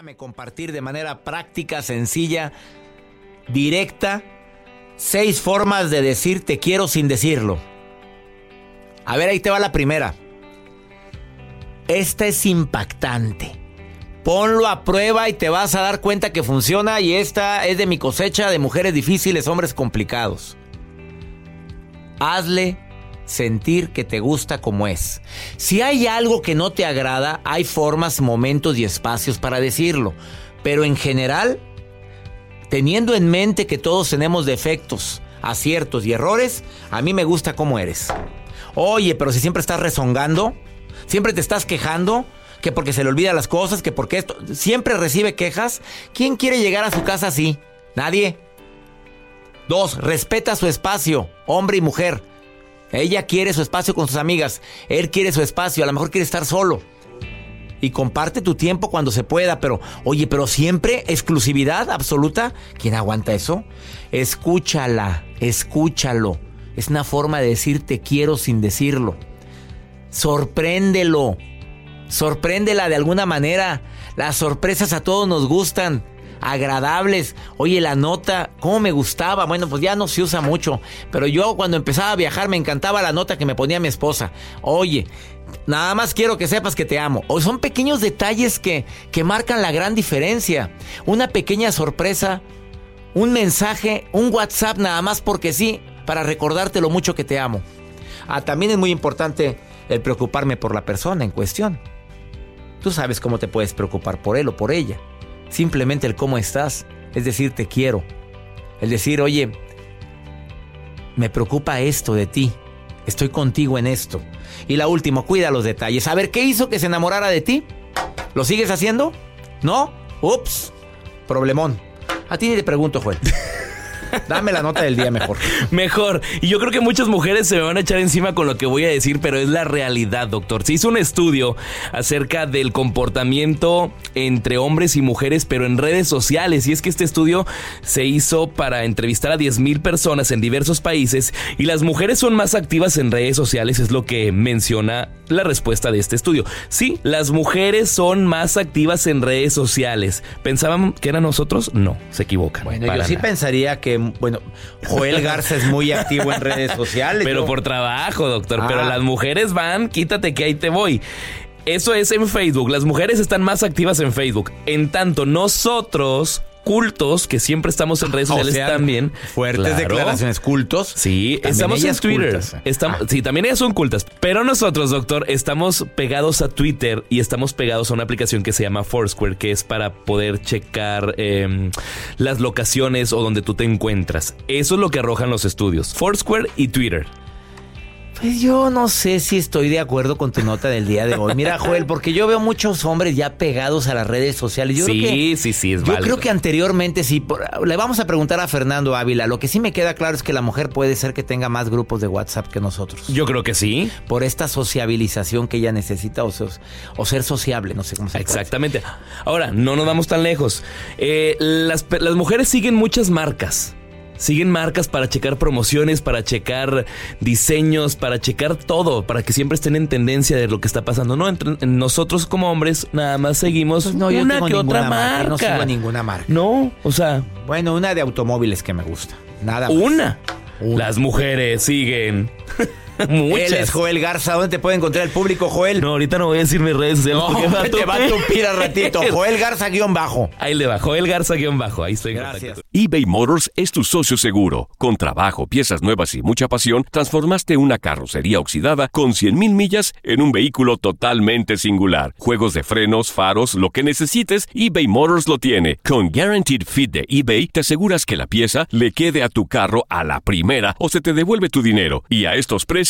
Déjame compartir de manera práctica, sencilla, directa, seis formas de decir te quiero sin decirlo. A ver, ahí te va la primera. Esta es impactante. Ponlo a prueba y te vas a dar cuenta que funciona y esta es de mi cosecha de mujeres difíciles, hombres complicados. Hazle sentir que te gusta como es. Si hay algo que no te agrada, hay formas, momentos y espacios para decirlo. Pero en general, teniendo en mente que todos tenemos defectos, aciertos y errores, a mí me gusta como eres. Oye, pero si siempre estás rezongando, siempre te estás quejando, que porque se le olvidan las cosas, que porque esto, siempre recibe quejas, ¿quién quiere llegar a su casa así? Nadie. Dos, respeta su espacio, hombre y mujer. Ella quiere su espacio con sus amigas, él quiere su espacio, a lo mejor quiere estar solo. Y comparte tu tiempo cuando se pueda, pero oye, pero siempre exclusividad absoluta. ¿Quién aguanta eso? Escúchala, escúchalo. Es una forma de decir te quiero sin decirlo. Sorpréndelo. Sorpréndela de alguna manera. Las sorpresas a todos nos gustan. Agradables. Oye, la nota, ¿cómo me gustaba? Bueno, pues ya no se usa mucho. Pero yo cuando empezaba a viajar me encantaba la nota que me ponía mi esposa. Oye, nada más quiero que sepas que te amo. O son pequeños detalles que, que marcan la gran diferencia. Una pequeña sorpresa. Un mensaje, un WhatsApp nada más porque sí, para recordarte lo mucho que te amo. Ah, también es muy importante el preocuparme por la persona en cuestión. Tú sabes cómo te puedes preocupar por él o por ella. Simplemente el cómo estás, es decir, te quiero. El decir, oye, me preocupa esto de ti. Estoy contigo en esto. Y la última, cuida los detalles. A ver, ¿qué hizo que se enamorara de ti? ¿Lo sigues haciendo? ¿No? Ups. Problemón. A ti ni te pregunto, Joel. Dame la nota del día mejor. Mejor. Y yo creo que muchas mujeres se me van a echar encima con lo que voy a decir, pero es la realidad, doctor. Se hizo un estudio acerca del comportamiento entre hombres y mujeres, pero en redes sociales. Y es que este estudio se hizo para entrevistar a 10.000 personas en diversos países y las mujeres son más activas en redes sociales, es lo que menciona la respuesta de este estudio. Sí, las mujeres son más activas en redes sociales. ¿Pensaban que eran nosotros? No, se equivocan. Bueno, yo sí pensaría que bueno, Joel Garza es muy activo en redes sociales. Pero por trabajo, doctor. Pero Ah. las mujeres van, quítate que ahí te voy. Eso es en Facebook. Las mujeres están más activas en Facebook. En tanto, nosotros, cultos, que siempre estamos en redes sociales también. Fuertes declaraciones, cultos. Sí, estamos en Twitter. Estamos, ah. Sí, también ellas son cultas. Pero nosotros, doctor, estamos pegados a Twitter y estamos pegados a una aplicación que se llama Foursquare, que es para poder checar em, las locaciones o donde tú te encuentras. Eso es lo que arrojan los estudios. Foursquare y Twitter. Pues yo no sé si estoy de acuerdo con tu nota del día de hoy. Mira, Joel, porque yo veo muchos hombres ya pegados a las redes sociales. Yo sí, sí, sí, es Yo creo que anteriormente sí. le vamos a preguntar a Fernando Ávila. Lo que sí me queda claro es que la mujer puede ser que tenga más grupos de WhatsApp que nosotros. Yo creo que sí. Por esta sociabilización que ella necesita o, o ser sociable, no sé cómo se llama. Exactamente. Ahora, no nos vamos tan lejos. Eh, las, las mujeres siguen muchas marcas. Siguen marcas para checar promociones, para checar diseños, para checar todo, para que siempre estén en tendencia de lo que está pasando. No, nosotros como hombres nada más seguimos pues no, una que otra marca. No sigo ninguna marca. No, o sea. Bueno, una de automóviles que me gusta. Nada más. Una. Las mujeres siguen. Muchas. Él es Joel Garza. ¿Dónde te puede encontrar el público, Joel? No, ahorita no voy a decir mis redes sociales. No, te va a tupir al ratito. Joel Garza guion bajo. Ahí le va, Joel Garza guion bajo. Ahí estoy. Gracias. eBay Motors es tu socio seguro. Con trabajo, piezas nuevas y mucha pasión, transformaste una carrocería oxidada con 100.000 millas en un vehículo totalmente singular. Juegos de frenos, faros, lo que necesites, eBay Motors lo tiene. Con Guaranteed Fit de eBay, te aseguras que la pieza le quede a tu carro a la primera o se te devuelve tu dinero. Y a estos precios,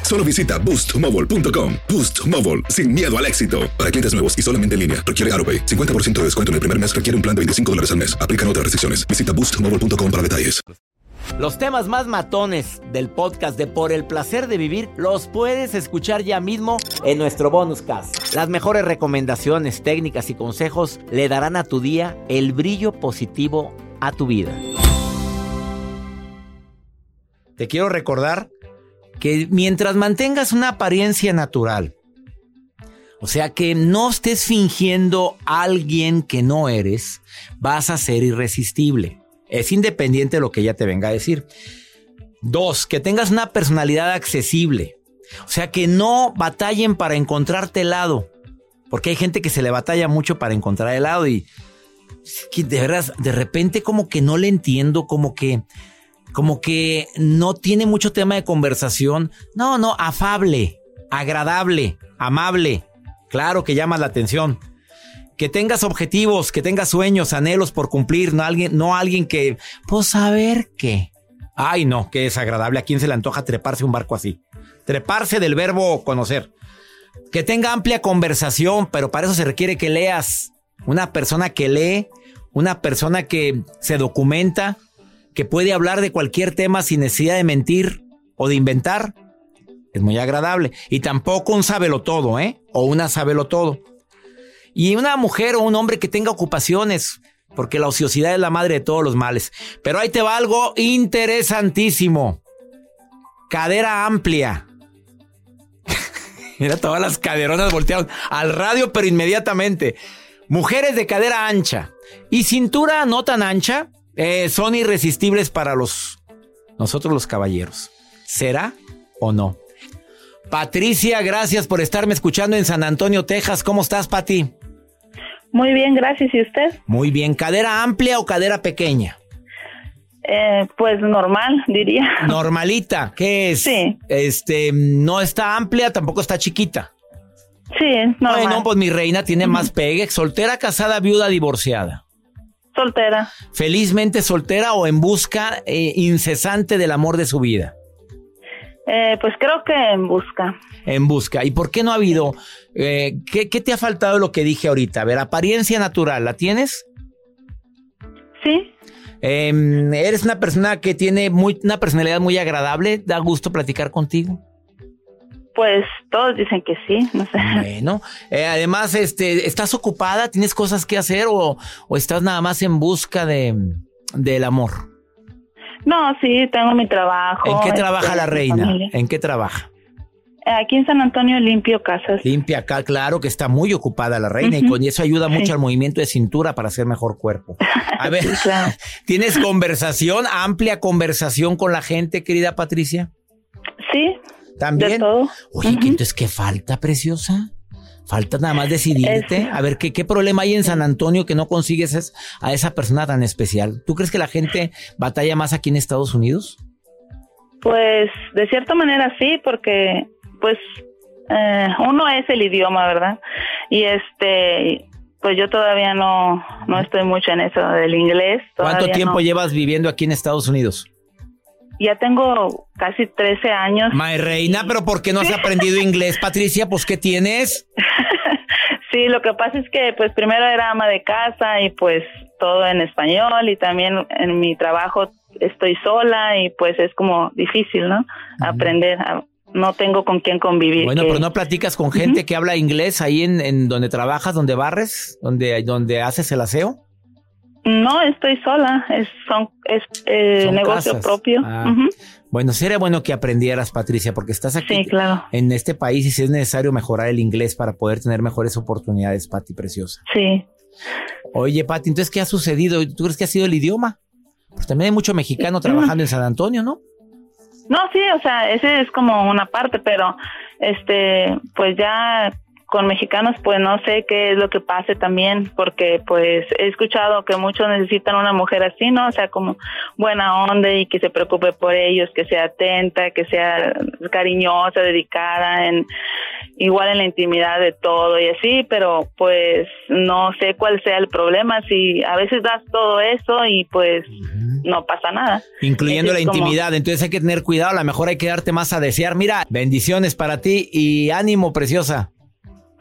Solo visita boostmobile.com. Boost Mobile, sin miedo al éxito. Para clientes nuevos y solamente en línea, requiere AroPay. 50% de descuento en el primer mes requiere un plan de 25 dólares al mes. Aplican otras restricciones. Visita boostmobile.com para detalles. Los temas más matones del podcast de Por el placer de vivir los puedes escuchar ya mismo en nuestro bonus cast. Las mejores recomendaciones, técnicas y consejos le darán a tu día el brillo positivo a tu vida. Te quiero recordar que mientras mantengas una apariencia natural, o sea que no estés fingiendo a alguien que no eres, vas a ser irresistible. Es independiente de lo que ella te venga a decir. Dos, que tengas una personalidad accesible. O sea que no batallen para encontrarte helado. Porque hay gente que se le batalla mucho para encontrar helado y de verdad, de repente como que no le entiendo, como que como que no tiene mucho tema de conversación. No, no, afable, agradable, amable. Claro que llamas la atención. Que tengas objetivos, que tengas sueños, anhelos por cumplir, no alguien, no alguien que, pues a ver qué. Ay, no, qué desagradable. ¿A quién se le antoja treparse un barco así? Treparse del verbo conocer. Que tenga amplia conversación, pero para eso se requiere que leas. Una persona que lee, una persona que se documenta, que puede hablar de cualquier tema sin necesidad de mentir o de inventar. Es muy agradable. Y tampoco un sábelo todo, ¿eh? O una sábelo todo. Y una mujer o un hombre que tenga ocupaciones, porque la ociosidad es la madre de todos los males. Pero ahí te va algo interesantísimo. Cadera amplia. Mira, todas las caderonas voltearon al radio, pero inmediatamente. Mujeres de cadera ancha y cintura no tan ancha, eh, son irresistibles para los nosotros los caballeros. ¿Será o no? Patricia, gracias por estarme escuchando en San Antonio, Texas. ¿Cómo estás, Pati? Muy bien, gracias. ¿Y usted? Muy bien. ¿Cadera amplia o cadera pequeña? Eh, pues normal, diría. Normalita, ¿qué es? Sí. Este, no está amplia, tampoco está chiquita. Sí, normal. Bueno, pues mi reina tiene más pegue. Soltera, casada, viuda, divorciada. Soltera. Felizmente soltera o en busca eh, incesante del amor de su vida. Eh, pues creo que en busca. En busca. ¿Y por qué no ha habido? Eh, ¿qué, te ha faltado lo que dije ahorita? A ver, apariencia natural, ¿la tienes? Sí. Em, ¿Eres una persona que tiene muy, una personalidad muy agradable? ¿Da gusto platicar contigo? Pues todos dicen que sí, no sé. Bueno, eh, además, este, ¿estás ocupada? ¿Tienes cosas que hacer o, o estás nada más en busca de del amor? No, sí, tengo mi trabajo. ¿En qué este, trabaja la reina? familia. ¿En qué trabaja? Aquí en San Antonio limpio casas. Limpia acá, claro que está muy ocupada la reina y con eso ayuda mucho Sí. al movimiento de cintura para hacer mejor cuerpo. A ver, Sí, claro. ¿tienes conversación, amplia conversación con la gente, querida Patricia? Sí, ¿También? de todo. Oye, ¿qué, entonces, ¿qué falta, preciosa? Falta nada más decidirte. A ver, ¿qué, ¿qué problema hay en San Antonio que no consigues es- a esa persona tan especial? ¿Tú crees que la gente batalla más aquí en Estados Unidos? Pues de cierta manera sí, porque pues eh, uno es el idioma, ¿verdad? Y este, pues yo todavía no, no estoy mucho en eso del inglés. ¿Cuánto tiempo no. llevas viviendo aquí en Estados Unidos? Ya tengo casi 13 años. My reina, pero ¿por qué no has aprendido inglés, Patricia? Pues, ¿qué tienes? Sí, lo que pasa es que pues primero era ama de casa y pues todo en español y también en mi trabajo estoy sola y pues es como difícil, ¿no? Aprender, a- no tengo con quién convivir. Bueno, que- pero no platicas con gente que habla inglés ahí en, en donde trabajas, donde barres, donde, donde haces el aseo. No, estoy sola, es, son, es eh, Son negocio casas. propio. Ah. Bueno, sería bueno que aprendieras, Patricia, porque estás aquí Sí, claro, en este país y si es necesario mejorar el inglés para poder tener mejores oportunidades, Pati, preciosa. sí. Oye, Pati, entonces, ¿qué ha sucedido? ¿Tú crees que ha sido el idioma? Pues también hay mucho mexicano trabajando en San Antonio, ¿no? No, sí, o sea, ese es como una parte, pero este, pues ya con mexicanos, pues no sé qué es lo que pase también, porque pues he escuchado que muchos necesitan una mujer así, ¿no? O sea, como buena onda y que se preocupe por ellos, que sea atenta, que sea cariñosa, dedicada, en igual en la intimidad de todo y así, pero pues no sé cuál sea el problema, si a veces das todo eso y pues no pasa nada. Incluyendo la como- intimidad. Entonces hay que tener cuidado. A lo mejor hay que darte más a desear. Mira, bendiciones para ti y ánimo, preciosa.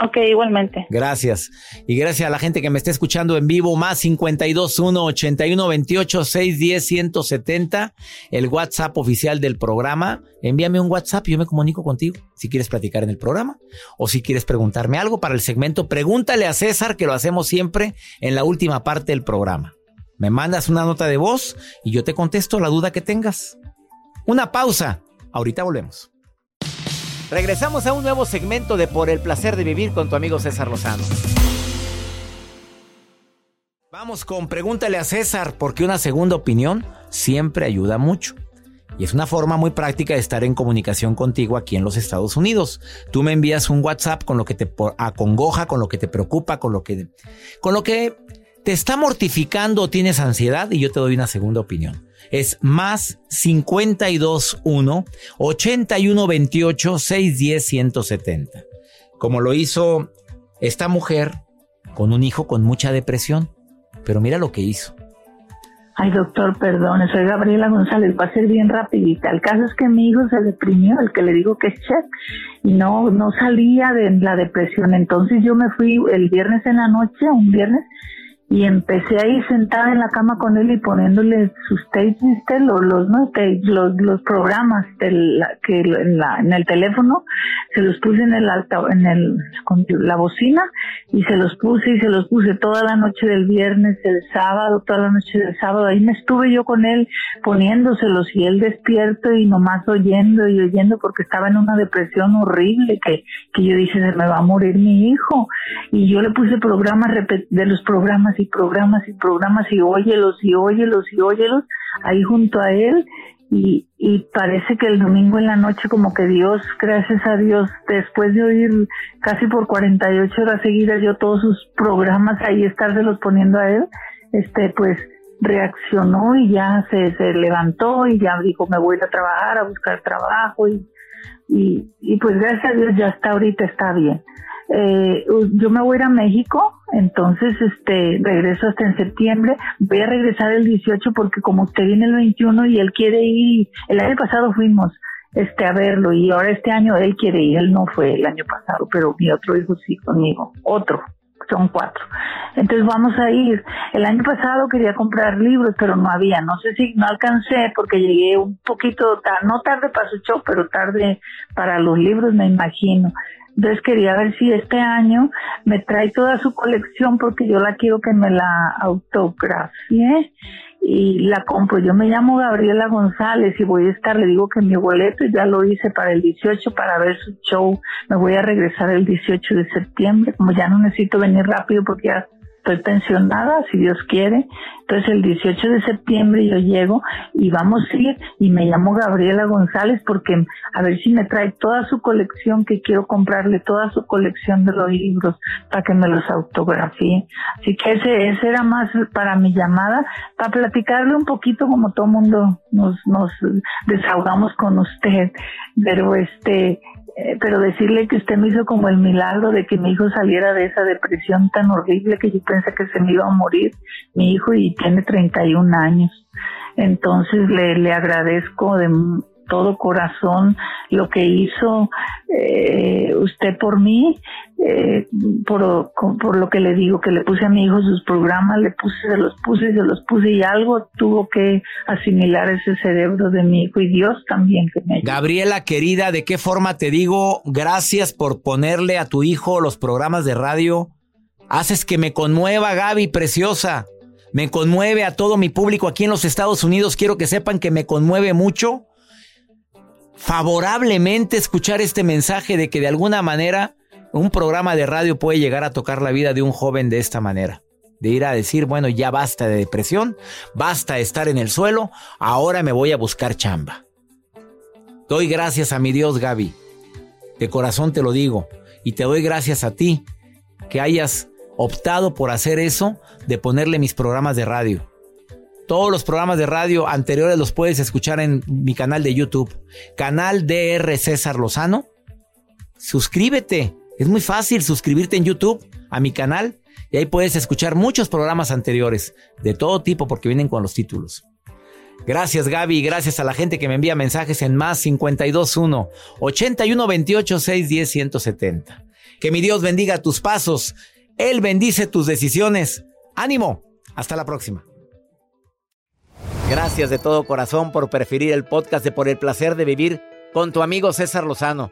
Ok, igualmente. Gracias. Y gracias a la gente que me está escuchando en vivo, más 521 81 28 610 170, el WhatsApp oficial del programa. Envíame un WhatsApp y yo me comunico contigo si quieres platicar en el programa o si quieres preguntarme algo para el segmento Pregúntale a César, que lo hacemos siempre en la última parte del programa. Me mandas una nota de voz y yo te contesto la duda que tengas. Una pausa. Ahorita volvemos. Regresamos a un nuevo segmento de Por el placer de vivir con tu amigo César Lozano. Vamos con Pregúntale a César, porque una segunda opinión siempre ayuda mucho. Y es una forma muy práctica de estar en comunicación contigo aquí en los Estados Unidos. Tú me envías un WhatsApp con lo que te acongoja, con lo que te preocupa, con lo que, con lo que te está mortificando o tienes ansiedad y yo te doy una segunda opinión. Es más 521 81 28 610 170. Como lo hizo esta mujer con un hijo con mucha depresión. Pero mira lo que hizo. Ay, doctor, perdón, soy Gabriela González, va a ser bien rapidita. El caso es que mi hijo se deprimió, el que le digo que es Chet, y no, no salía de la depresión. Entonces yo me fui el viernes en la noche, un viernes, y empecé ahí sentada en la cama con él y poniéndole sus tapes. Los, los, no tapes, los, los programas de la- que en, la, en el teléfono, se los puse en el alta, en el, con la bocina y se los puse y se los puse toda la noche del viernes, el sábado, toda la noche del sábado. Ahí me estuve yo con él poniéndoselos y él despierto y nomás oyendo y oyendo porque estaba en una depresión horrible que, que yo dije, se me va a morir mi hijo. Y yo le puse programas de los programas y programas y programas y óyelos y óyelos y óyelos ahí junto a él y, y parece que el domingo en la noche como que Dios, gracias a Dios, después de oír casi por 48 horas seguidas yo todos sus programas ahí estárselos poniendo a él, este pues reaccionó y ya se, se levantó y ya dijo me voy a trabajar, a buscar trabajo y, y, y pues gracias a Dios ya está ahorita está bien. Eh, yo me voy a ir a México, entonces este regreso hasta en septiembre. Voy a regresar el 18 porque como usted viene el 21 y él quiere ir, el año pasado fuimos este a verlo y ahora este año él quiere ir, él no fue el año pasado, pero mi otro hijo sí conmigo, otro, son cuatro. Entonces vamos a ir. El año pasado quería comprar libros, pero no había. No sé si no alcancé porque llegué un poquito, tarde, no tarde para su show, pero tarde para los libros, me imagino. Entonces quería ver si este año me trae toda su colección porque yo la quiero que me la autografie y la compro. Yo me llamo Gabriela González y voy a estar, le digo que mi boleto ya lo hice para el 18 para ver su show. Me voy a regresar el 18 de septiembre, como ya no necesito venir rápido porque ya estoy pensionada, si Dios quiere. Entonces el 18 de septiembre yo llego y vamos a ir y me llamo Gabriela González porque a ver si me trae toda su colección que quiero comprarle, toda su colección de los libros para que me los autografíe. Así que ese, ese era más para mi llamada, para platicarle un poquito como todo mundo nos, nos desahogamos con usted. Pero este, eh, pero decirle que usted me hizo como el milagro de que mi hijo saliera de esa depresión tan horrible que yo pensé que se me iba a morir, mi hijo y tiene 31 años. Entonces le, le agradezco de todo corazón lo que hizo eh, usted por mí, eh, por, lo que le digo, que le puse a mi hijo sus programas, le puse, se los puse se los puse y algo tuvo que asimilar ese cerebro de mi hijo y Dios también que me Gabriela, querida, ¿de qué forma te digo gracias por ponerle a tu hijo los programas de radio? Haces que me conmueva, Gaby, preciosa. Me conmueve a todo mi público aquí en los Estados Unidos. Quiero que sepan que me conmueve mucho favorablemente escuchar este mensaje de que de alguna manera un programa de radio puede llegar a tocar la vida de un joven de esta manera. De ir a decir, bueno, ya basta de depresión, basta de estar en el suelo, ahora me voy a buscar chamba. Doy gracias a mi Dios, Gaby. De corazón te lo digo. Y te doy gracias a ti que hayas optado por hacer eso de ponerle mis programas de radio. Todos los programas de radio anteriores los puedes escuchar en mi canal de YouTube, canal DR César Lozano. Suscríbete, es muy fácil suscribirte en YouTube a mi canal y ahí puedes escuchar muchos programas anteriores de todo tipo porque vienen con los títulos. Gracias Gaby, gracias a la gente que me envía mensajes en más 521 8128 610 170. Que mi Dios bendiga tus pasos, Él bendice tus decisiones. Ánimo, hasta la próxima. Gracias de todo corazón por preferir el podcast de Por el placer de vivir con tu amigo César Lozano.